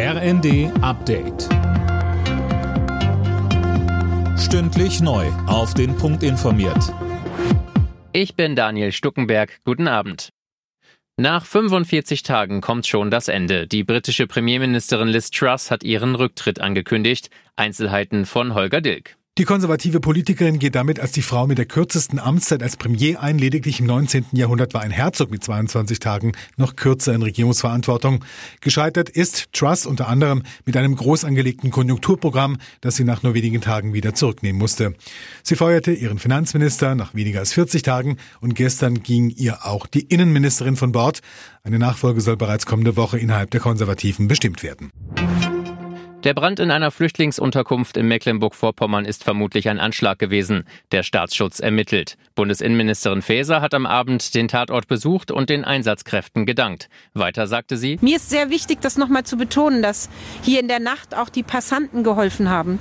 RND Update. Stündlich neu. Auf den Punkt informiert. Ich bin Daniel Stuckenberg. Guten Abend. Nach 45 Tagen kommt schon das Ende. Die britische Premierministerin Liz Truss hat ihren Rücktritt angekündigt. Einzelheiten von Holger Dilk. Die konservative Politikerin geht damit als die Frau mit der kürzesten Amtszeit als Premier ein. Lediglich im 19. Jahrhundert war ein Herzog mit 22 Tagen noch kürzer in Regierungsverantwortung. Gescheitert ist Truss unter anderem mit einem groß angelegten Konjunkturprogramm, das sie nach nur wenigen Tagen wieder zurücknehmen musste. Sie feuerte ihren Finanzminister nach weniger als 40 Tagen und gestern ging ihr auch die Innenministerin von Bord. Eine Nachfolge soll bereits kommende Woche innerhalb der Konservativen bestimmt werden. Der Brand in einer Flüchtlingsunterkunft in Mecklenburg-Vorpommern ist vermutlich ein Anschlag gewesen. Der Staatsschutz ermittelt. Bundesinnenministerin Faeser hat am Abend den Tatort besucht und den Einsatzkräften gedankt. Weiter sagte sie, Mir ist sehr wichtig, das nochmal zu betonen, dass hier in der Nacht auch die Passanten geholfen haben.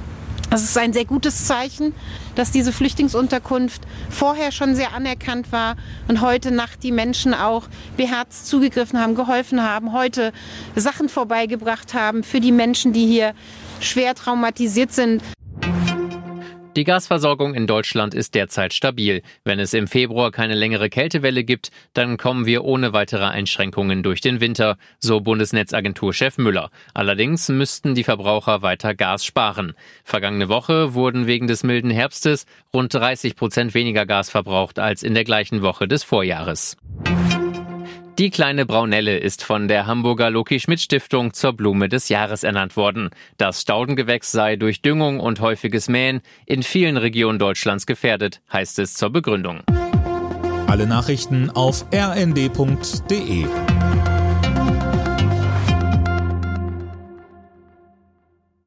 Das ist ein sehr gutes Zeichen, dass diese Flüchtlingsunterkunft vorher schon sehr anerkannt war und heute Nacht die Menschen auch beherzt zugegriffen haben, geholfen haben, heute Sachen vorbeigebracht haben für die Menschen, die hier schwer traumatisiert sind. Die Gasversorgung in Deutschland ist derzeit stabil. Wenn es im Februar keine längere Kältewelle gibt, dann kommen wir ohne weitere Einschränkungen durch den Winter, so Bundesnetzagenturchef Müller. Allerdings müssten die Verbraucher weiter Gas sparen. Vergangene Woche wurden wegen des milden Herbstes rund 30 Prozent weniger Gas verbraucht als in der gleichen Woche des Vorjahres. Die kleine Braunelle ist von der Hamburger Loki Schmidt Stiftung zur Blume des Jahres ernannt worden. Das Staudengewächs sei durch Düngung und häufiges Mähen in vielen Regionen Deutschlands gefährdet, heißt es zur Begründung. Alle Nachrichten auf rnd.de